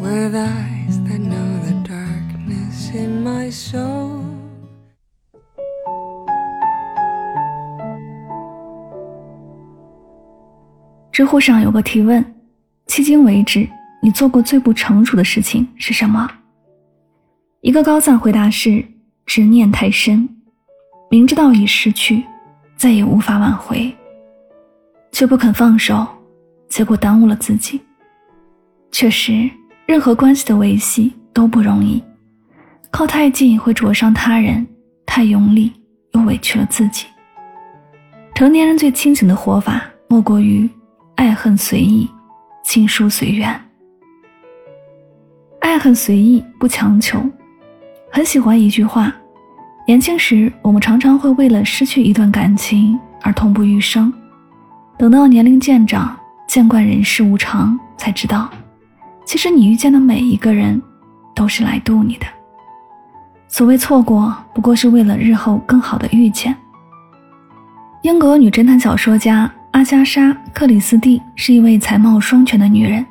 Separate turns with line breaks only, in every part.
With eyes that know the darkness in my soul. 知乎上有个提问迄今为止你做过最不成熟的事情是什么？一个高赞回答是执念太深明知道已失去再也无法挽回却不肯放手结果耽误了自己。确实任何关系的维系都不容易，靠太近会灼伤他人，太用力又委屈了自己。成年人最清醒的活法，莫过于爱恨随意，亲疏随缘。爱恨随意，不强求。很喜欢一句话：年轻时，我们常常会为了失去一段感情而痛不欲生，等到年龄渐长，见惯人世无常，才知道。其实你遇见的每一个人，都是来渡你的。所谓错过，不过是为了日后更好的遇见。英国女侦探小说家阿加莎·克里斯蒂是一位才貌双全的女人。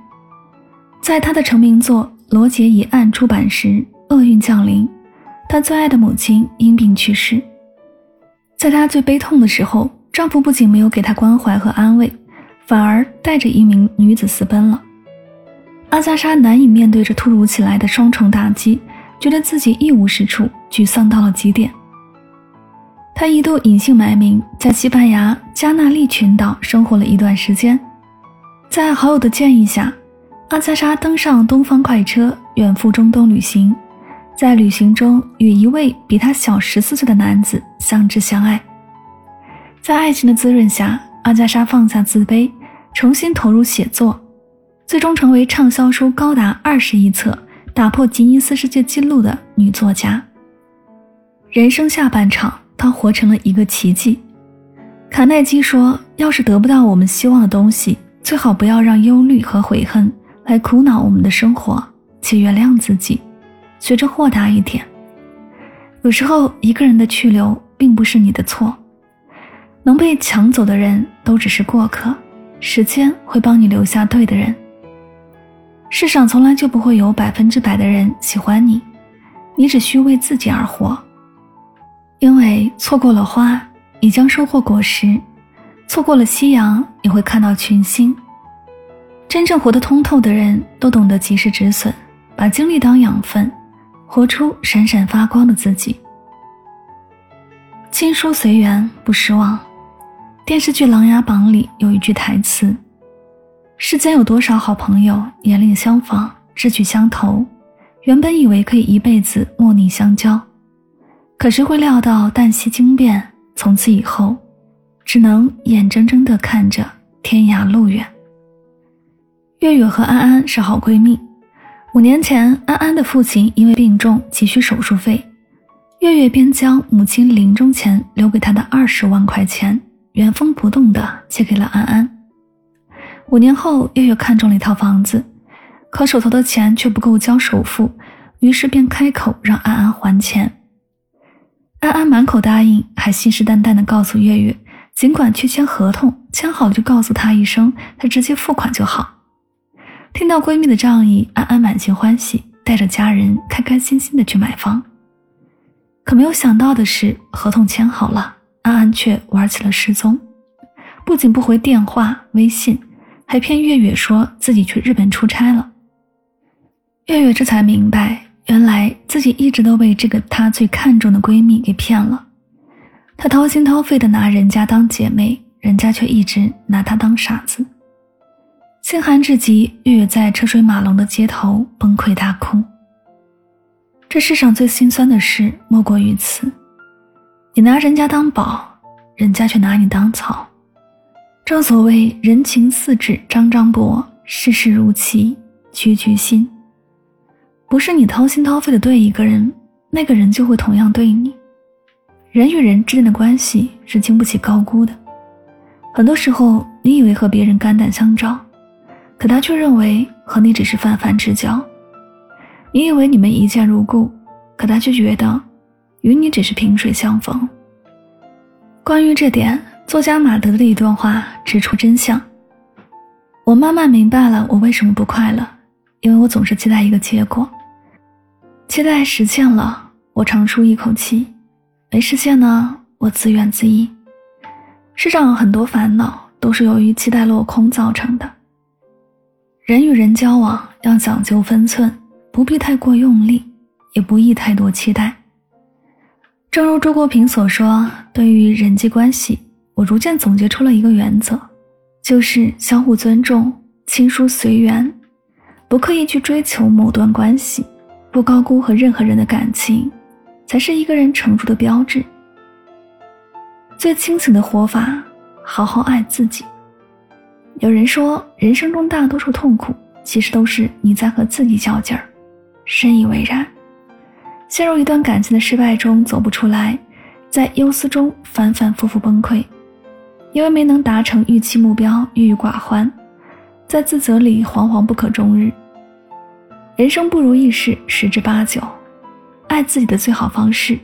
在她的成名作《罗杰一案》出版时，厄运降临，她最爱的母亲因病去世。在她最悲痛的时候，丈夫不仅没有给她关怀和安慰，反而带着一名女子私奔了。阿加莎难以面对这突如其来的双重打击，觉得自己一无是处，沮丧到了极点。她一度隐姓埋名，在西班牙加纳利群岛生活了一段时间。在好友的建议下，阿加莎登上东方快车，远赴中东旅行。在旅行中，与一位比她小十四岁的男子相知相爱。在爱情的滋润下，阿加莎放下自卑，重新投入写作。最终成为畅销书高达二十亿册、打破吉尼斯世界纪录的女作家。人生下半场，她活成了一个奇迹。卡耐基说：“要是得不到我们希望的东西，最好不要让忧虑和悔恨来苦恼我们的生活，且原谅自己，学着豁达一点。有时候，一个人的去留并不是你的错，能被抢走的人都只是过客，时间会帮你留下对的人。”世上从来就不会有百分之百的人喜欢你，你只需为自己而活。因为错过了花，你将收获果实；错过了夕阳，你会看到群星。真正活得通透的人，都懂得及时止损，把精力当养分，活出闪闪发光的自己。亲疏随缘，不失望。电视剧《琅琊榜》里有一句台词。世间有多少好朋友，年龄相仿，志趣相投，原本以为可以一辈子莫逆相交，可是会料到旦夕惊变，从此以后，只能眼睁睁地看着天涯路远。月月和安安是好闺蜜，五年前，安安的父亲因为病重急需手术费，月月便将母亲临终前留给她的二十万块钱原封不动地借给了安安。五年后，月月看中了一套房子，可手头的钱却不够交首付，于是便开口让安安还钱。安安满口答应，还信誓旦旦地告诉月月，尽管去签合同，签好就告诉他一声，他直接付款就好。听到闺蜜的仗义，安安满心欢喜，带着家人开开心心的去买房。可没有想到的是，合同签好了，安安却玩起了失踪，不仅不回电话、微信。还骗月月说自己去日本出差了。月月这才明白，原来自己一直都被这个她最看重的闺蜜给骗了。她掏心掏肺的拿人家当姐妹，人家却一直拿她当傻子。心寒至极，月月在车水马龙的街头崩溃大哭。这世上最心酸的事莫过于此：你拿人家当宝，人家却拿你当草。正所谓人情似纸张张薄，世事如棋局局新。不是你掏心掏肺的对一个人，那个人就会同样对你。人与人之间的关系是经不起高估的。很多时候，你以为和别人肝胆相照，可他却认为和你只是泛泛之交；你以为你们一见如故，可他却觉得与你只是萍水相逢。关于这点，作家马德的一段话指出真相：我慢慢明白了我为什么不快乐，因为我总是期待一个结果。期待实现了，我长舒一口气；没实现呢，我自怨自艾。世上很多烦恼都是由于期待落空造成的。人与人交往要讲究分寸，不必太过用力，也不宜太多期待。正如周国平所说：“对于人际关系，我逐渐总结出了一个原则，就是相互尊重、亲疏随缘，不刻意去追求某段关系。”不高估和任何人的感情，才是一个人成熟的标志。最清醒的活法，好好爱自己。有人说，人生中大多数痛苦，其实都是你在和自己较劲儿。深以为然。陷入一段感情的失败中走不出来，在忧思中反反复复崩溃，因为没能达成预期目标，郁郁寡欢，在自责里惶惶不可终日。人生不如意事十之八九，爱自己的最好方式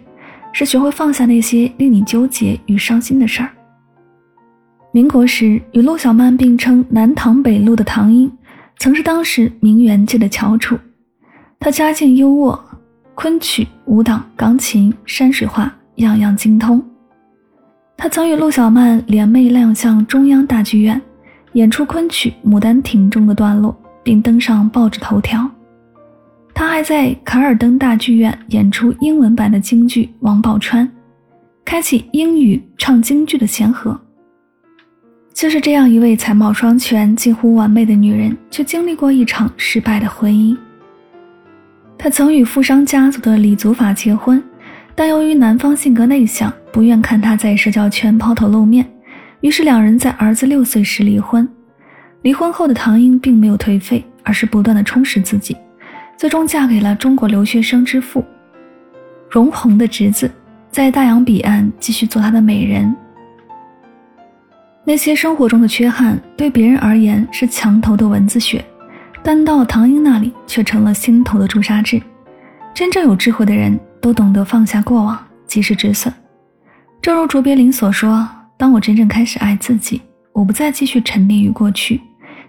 是学会放下那些令你纠结与伤心的事儿。民国时与陆小曼并称南唐北陆的唐英，曾是当时名媛界的翘楚。她家境优渥，昆曲、舞蹈、钢琴、山水画样样精通。他曾与陆小曼联袂亮相中央大剧院，演出昆曲《牡丹亭》中的段落，并登上报纸头条。他还在卡尔登大剧院演出英文版的京剧《王宝钏》，开启英语唱京剧的先河。就是这样一位才貌双全、近乎完美的女人，却经历过一场失败的婚姻。她曾与富商家族的李祖法结婚，但由于男方性格内向，不愿看她在社交圈抛头露面，于是两人在儿子六岁时离婚。离婚后的唐英并没有颓废，而是不断的充实自己。最终嫁给了中国留学生之父荣宏的侄子，在大洋彼岸继续做他的美人。那些生活中的缺憾对别人而言是墙头的蚊子血，但到唐英那里却成了心头的朱砂痣。真正有智慧的人都懂得放下过往，及时止损。正如卓别林所说：“当我真正开始爱自己，我不再继续沉溺于过去，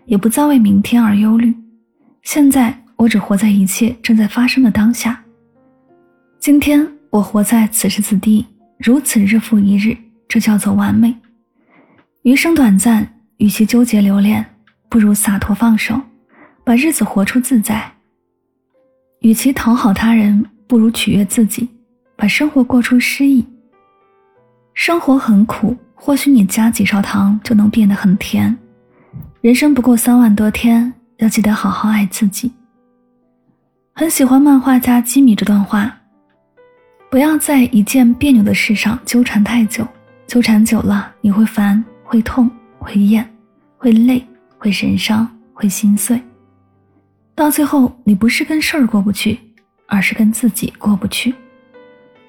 也不再为明天而忧虑。现在。”我只活在一切正在发生的当下。今天我活在此时此地，如此日复一日，这叫做完美。余生短暂，与其纠结留恋，不如洒脱放手，把日子活出自在。与其讨好他人，不如取悦自己，把生活过出诗意。生活很苦，或许你加几勺糖就能变得很甜。人生不过三万多天，要记得好好爱自己。很喜欢漫画家基米这段话：不要在一件别扭的事上纠缠太久，纠缠久了你会烦、会痛、会厌、会累、会神伤、会心碎。到最后，你不是跟事儿过不去，而是跟自己过不去。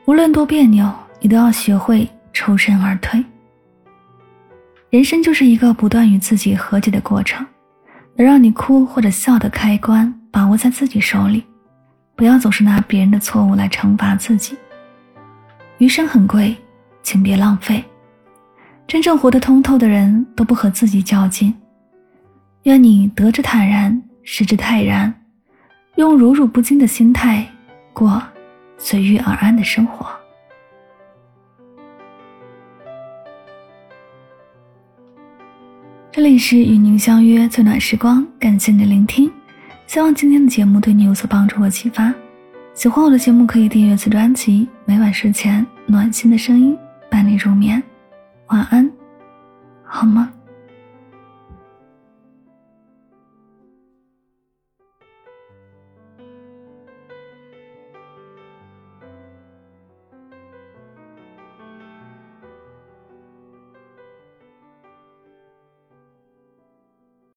无论多别扭，你都要学会抽身而退。人生就是一个不断与自己和解的过程，能让你哭或者笑的开关，把握在自己手里。不要总是拿别人的错误来惩罚自己。余生很贵，请别浪费。真正活得通透的人都不和自己较劲。愿你得之坦然，失之泰然，用如履不惊的心态过随遇而安的生活。这里是与您相约最暖时光，感谢您的聆听。希望今天的节目对你有所帮助和启发。喜欢我的节目，可以订阅此专辑。每晚睡前，暖心的声音伴你入眠。晚安，好吗？